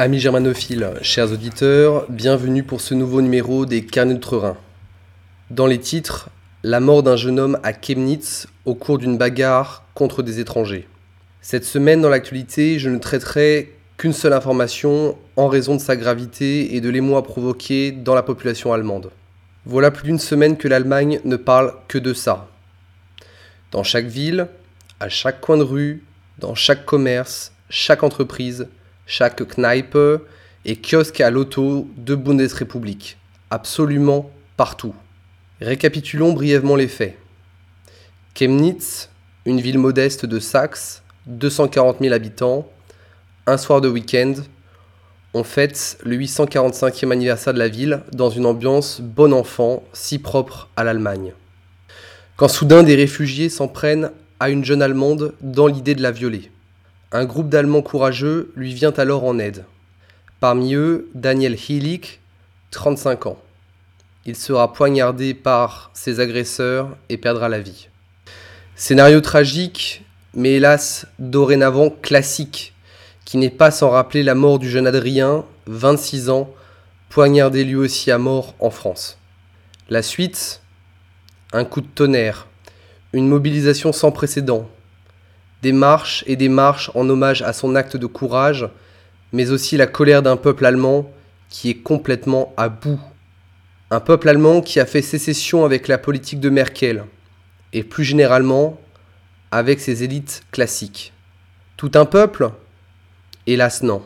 Amis germanophiles, chers auditeurs, bienvenue pour ce nouveau numéro des Carnets d'Outre-Rhin. Dans les titres, la mort d'un jeune homme à Chemnitz au cours d'une bagarre contre des étrangers. Cette semaine, dans l'actualité, je ne traiterai qu'une seule information en raison de sa gravité et de l'émoi provoqué dans la population allemande. Voilà plus d'une semaine que l'Allemagne ne parle que de ça. Dans chaque ville, à chaque coin de rue, dans chaque commerce, chaque entreprise, chaque Kneipe et kiosque à l'auto de Bundesrepublik. Absolument partout. Récapitulons brièvement les faits. Chemnitz, une ville modeste de Saxe, 240 000 habitants, un soir de week-end, on fête le 845e anniversaire de la ville dans une ambiance bon enfant, si propre à l'Allemagne. Quand soudain des réfugiés s'en prennent à une jeune Allemande dans l'idée de la violer. Un groupe d'Allemands courageux lui vient alors en aide. Parmi eux, Daniel Hillig, 35 ans. Il sera poignardé par ses agresseurs et perdra la vie. Scénario tragique mais hélas dorénavant classique, qui n'est pas sans rappeler la mort du jeune Adrien, 26 ans, poignardé lui aussi à mort en France. La suite Un coup de tonnerre, une mobilisation sans précédent, des marches et des marches en hommage à son acte de courage, mais aussi la colère d'un peuple allemand qui est complètement à bout. Un peuple allemand qui a fait sécession avec la politique de Merkel, et plus généralement avec ses élites classiques. Tout un peuple Hélas non.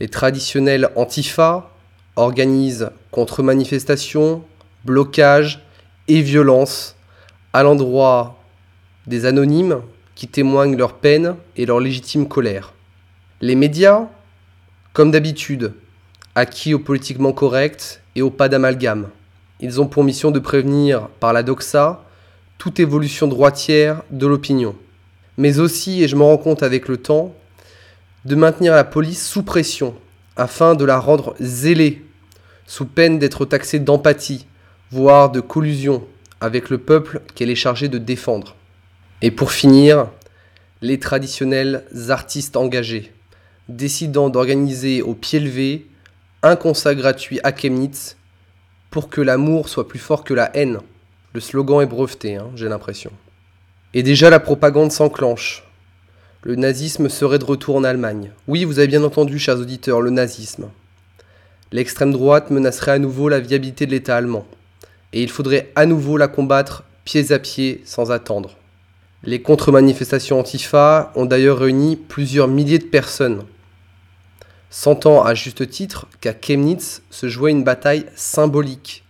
Les traditionnels antifa organisent contre-manifestations, blocages et violences à l'endroit des anonymes qui témoignent leur peine et leur légitime colère. Les médias, comme d'habitude, acquis au politiquement correct et au pas d'amalgame. Ils ont pour mission de prévenir par la doxa toute évolution droitière de l'opinion. Mais aussi, et je m'en rends compte avec le temps, de maintenir la police sous pression, afin de la rendre zélée, sous peine d'être taxée d'empathie, voire de collusion avec le peuple qu'elle est chargée de défendre. Et pour finir, les traditionnels artistes engagés, décidant d'organiser au pied levé un concert gratuit à Chemnitz pour que l'amour soit plus fort que la haine. Le slogan est breveté, hein, j'ai l'impression. Et déjà la propagande s'enclenche. Le nazisme serait de retour en Allemagne. Oui, vous avez bien entendu, chers auditeurs, le nazisme. L'extrême droite menacerait à nouveau la viabilité de l'État allemand. Et il faudrait à nouveau la combattre pieds à pied sans attendre. Les contre-manifestations antifa ont d'ailleurs réuni plusieurs milliers de personnes, sentant à juste titre qu'à Chemnitz se jouait une bataille symbolique.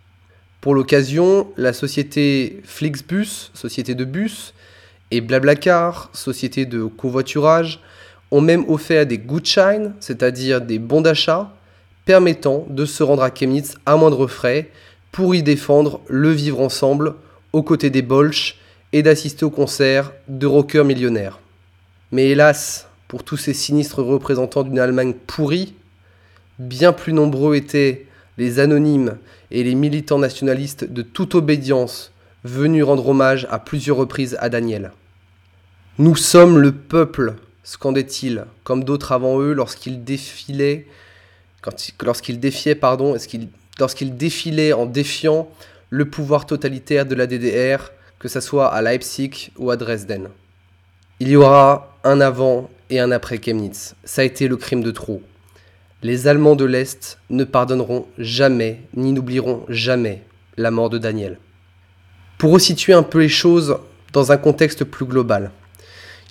Pour l'occasion, la société Flixbus, société de bus, et Blablacar, société de covoiturage, ont même offert des Gutschein, c'est-à-dire des bons d'achat, permettant de se rendre à Chemnitz à moindre frais pour y défendre le vivre ensemble aux côtés des Bolsch et d'assister au concert de rockers millionnaires. Mais hélas, pour tous ces sinistres représentants d'une Allemagne pourrie, bien plus nombreux étaient les anonymes et les militants nationalistes de toute obédience venus rendre hommage à plusieurs reprises à Daniel. Nous sommes le peuple, scandait-il, comme d'autres avant eux lorsqu'ils défilaient, lorsqu'ils défiaient, pardon, lorsqu'ils défilaient en défiant le pouvoir totalitaire de la DDR, que ce soit à Leipzig ou à Dresden. Il y aura un avant et un après Chemnitz. Ça a été le crime de trop. Les Allemands de l'Est ne pardonneront jamais, ni n'oublieront jamais la mort de Daniel. Pour resituer un peu les choses dans un contexte plus global,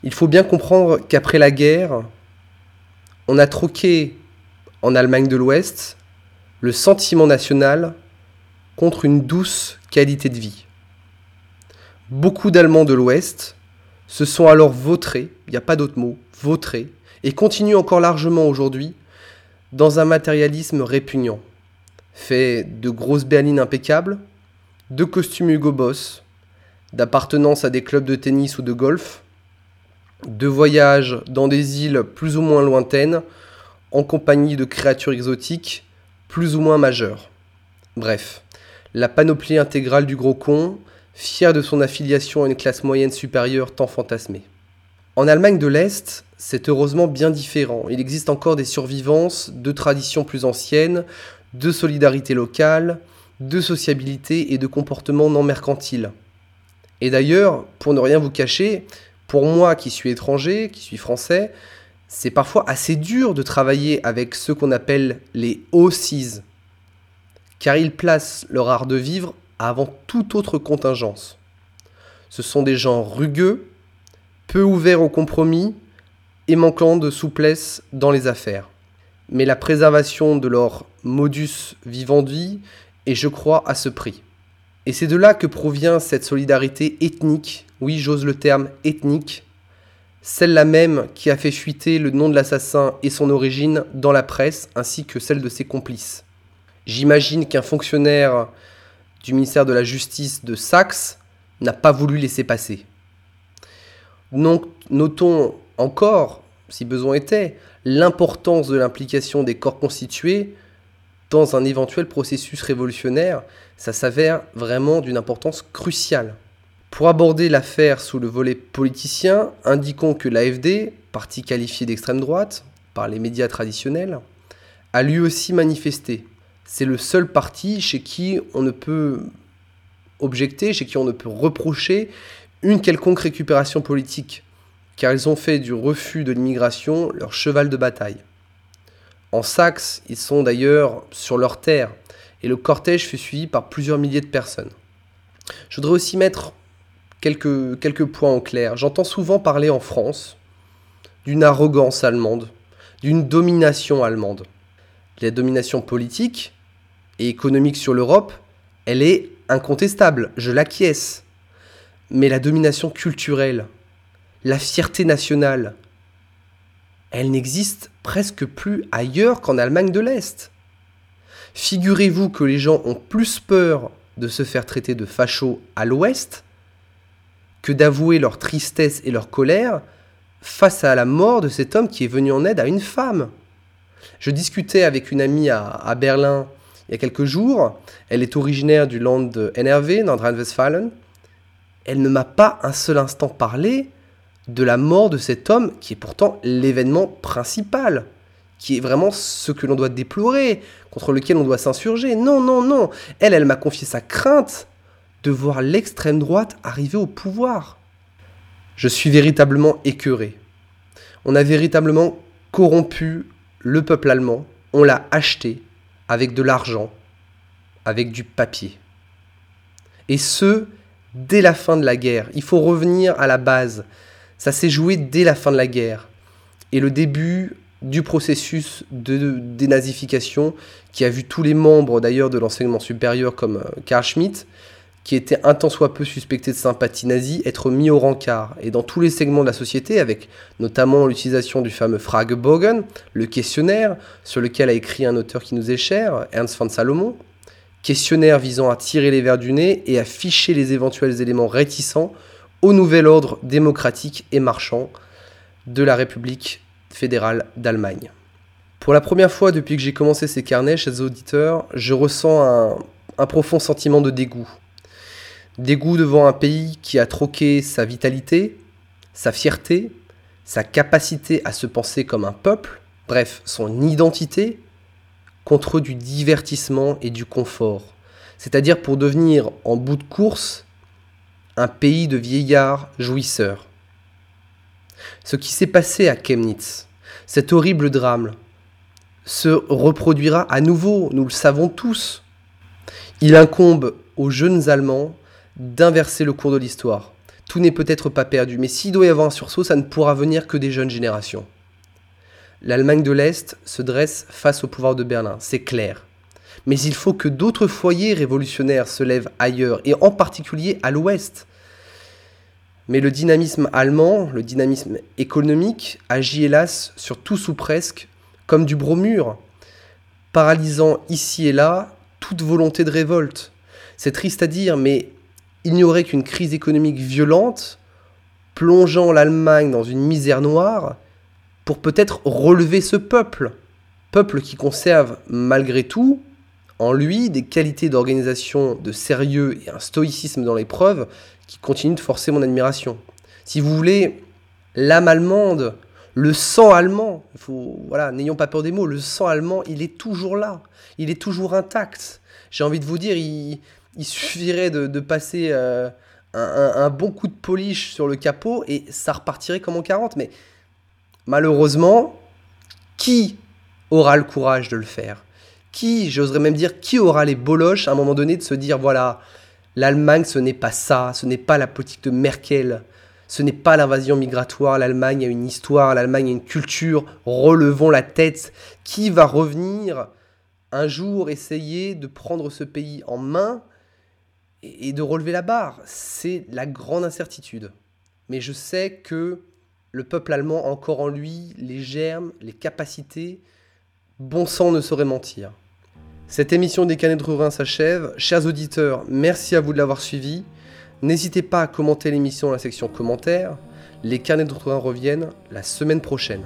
il faut bien comprendre qu'après la guerre, on a troqué en Allemagne de l'Ouest le sentiment national contre une douce qualité de vie. Beaucoup d'Allemands de l'Ouest se sont alors vautrés, il n'y a pas d'autre mot, vautrés, et continuent encore largement aujourd'hui dans un matérialisme répugnant, fait de grosses berlines impeccables, de costumes Hugo Boss, d'appartenance à des clubs de tennis ou de golf, de voyages dans des îles plus ou moins lointaines, en compagnie de créatures exotiques plus ou moins majeures. Bref, la panoplie intégrale du gros con, fier de son affiliation à une classe moyenne supérieure tant fantasmée. En Allemagne de l'Est, c'est heureusement bien différent. Il existe encore des survivances de traditions plus anciennes, de solidarité locale, de sociabilité et de comportement non mercantile. Et d'ailleurs, pour ne rien vous cacher, pour moi qui suis étranger, qui suis français, c'est parfois assez dur de travailler avec ceux qu'on appelle les OCs, car ils placent leur art de vivre avant toute autre contingence. Ce sont des gens rugueux, peu ouverts au compromis et manquant de souplesse dans les affaires. Mais la préservation de leur modus vivendi est, je crois, à ce prix. Et c'est de là que provient cette solidarité ethnique, oui j'ose le terme ethnique, celle-là même qui a fait fuiter le nom de l'assassin et son origine dans la presse, ainsi que celle de ses complices. J'imagine qu'un fonctionnaire du ministère de la Justice de Saxe n'a pas voulu laisser passer. Donc, notons encore, si besoin était, l'importance de l'implication des corps constitués dans un éventuel processus révolutionnaire, ça s'avère vraiment d'une importance cruciale. Pour aborder l'affaire sous le volet politicien, indiquons que l'AFD, parti qualifié d'extrême droite par les médias traditionnels, a lui aussi manifesté. C'est le seul parti chez qui on ne peut objecter, chez qui on ne peut reprocher une quelconque récupération politique, car ils ont fait du refus de l'immigration leur cheval de bataille. En Saxe, ils sont d'ailleurs sur leur terre, et le cortège fut suivi par plusieurs milliers de personnes. Je voudrais aussi mettre quelques, quelques points en clair. J'entends souvent parler en France d'une arrogance allemande, d'une domination allemande. La domination politique et économique sur l'Europe, elle est incontestable, je l'acquiesce. Mais la domination culturelle, la fierté nationale, elle n'existe presque plus ailleurs qu'en Allemagne de l'Est. Figurez-vous que les gens ont plus peur de se faire traiter de fachos à l'Ouest que d'avouer leur tristesse et leur colère face à la mort de cet homme qui est venu en aide à une femme. Je discutais avec une amie à, Berlin il y a quelques jours. Elle est originaire du land de NRW, Nordrhein-Westfalen. Elle ne m'a pas un seul instant parlé de la mort de cet homme qui est pourtant l'événement principal, qui est vraiment ce que l'on doit déplorer, contre lequel on doit s'insurger. Non, non, non. Elle, elle m'a confié sa crainte de voir l'extrême droite arriver au pouvoir. Je suis véritablement écœuré. On a véritablement corrompu le peuple allemand, on l'a acheté avec de l'argent, avec du papier. Et ce, dès la fin de la guerre. Il faut revenir à la base. Ça s'est joué dès la fin de la guerre. Et le début du processus de dénazification qui a vu tous les membres d'ailleurs de l'enseignement supérieur comme euh, Karl Schmitt qui était un tant soit peu suspecté de sympathie nazie, être mis au rencard. Et dans tous les segments de la société, avec notamment l'utilisation du fameux Fragebogen, le questionnaire, sur lequel a écrit un auteur qui nous est cher, Ernst von Salomon, questionnaire visant à tirer les verres du nez et à ficher les éventuels éléments réticents au nouvel ordre démocratique et marchand de la République fédérale d'Allemagne. Pour la première fois depuis que j'ai commencé ces carnets, chers auditeurs, je ressens un profond sentiment de dégoût Dégoût devant un pays qui a troqué sa vitalité, sa fierté, sa capacité à se penser comme un peuple, bref, son identité, contre du divertissement et du confort. C'est-à-dire pour devenir, en bout de course, un pays de vieillards jouisseurs. Ce qui s'est passé à Chemnitz, cet horrible drame, se reproduira à nouveau, nous le savons tous. Il incombe aux jeunes Allemands d'inverser le cours de l'histoire. Tout n'est peut-être pas perdu, mais s'il doit y avoir un sursaut, ça ne pourra venir que des jeunes générations. L'Allemagne de l'Est se dresse face au pouvoir de Berlin, c'est clair. Mais il faut que d'autres foyers révolutionnaires se lèvent ailleurs, et en particulier à l'Ouest. Mais le dynamisme allemand, le dynamisme économique, agit hélas sur tous ou presque comme du bromure, paralysant ici et là toute volonté de révolte. C'est triste à dire, mais il n'y aurait qu'une crise économique violente plongeant l'Allemagne dans une misère noire pour peut-être relever ce peuple. Peuple qui conserve malgré tout en lui des qualités d'organisation, de sérieux et un stoïcisme dans l'épreuve qui continuent de forcer mon admiration. Si vous voulez, l'âme allemande, le sang allemand, faut, voilà, n'ayons pas peur des mots, le sang allemand, il est toujours là, il est toujours intact. J'ai envie de vous dire, il, suffirait de, passer euh, un, bon coup de polish sur le capot et ça repartirait comme en 40. Mais malheureusement, qui aura le courage de le faire? Qui, j'oserais même dire, qui aura les boloches à un moment donné de se dire, voilà, l'Allemagne, ce n'est pas ça, ce n'est pas la politique de Merkel, ce n'est pas l'invasion migratoire, l'Allemagne a une histoire, l'Allemagne a une culture, relevons la tête. Qui va revenir un jour essayer de prendre ce pays en main et de relever la barre C'est la grande incertitude. Mais je sais que le peuple allemand a encore en lui les germes, les capacités. Bon sang ne saurait mentir. Cette émission des Canets de Rhin s'achève. Chers auditeurs, merci à vous de l'avoir suivi. N'hésitez pas à commenter l'émission dans la section commentaires. Les carnets de Rhin reviennent la semaine prochaine.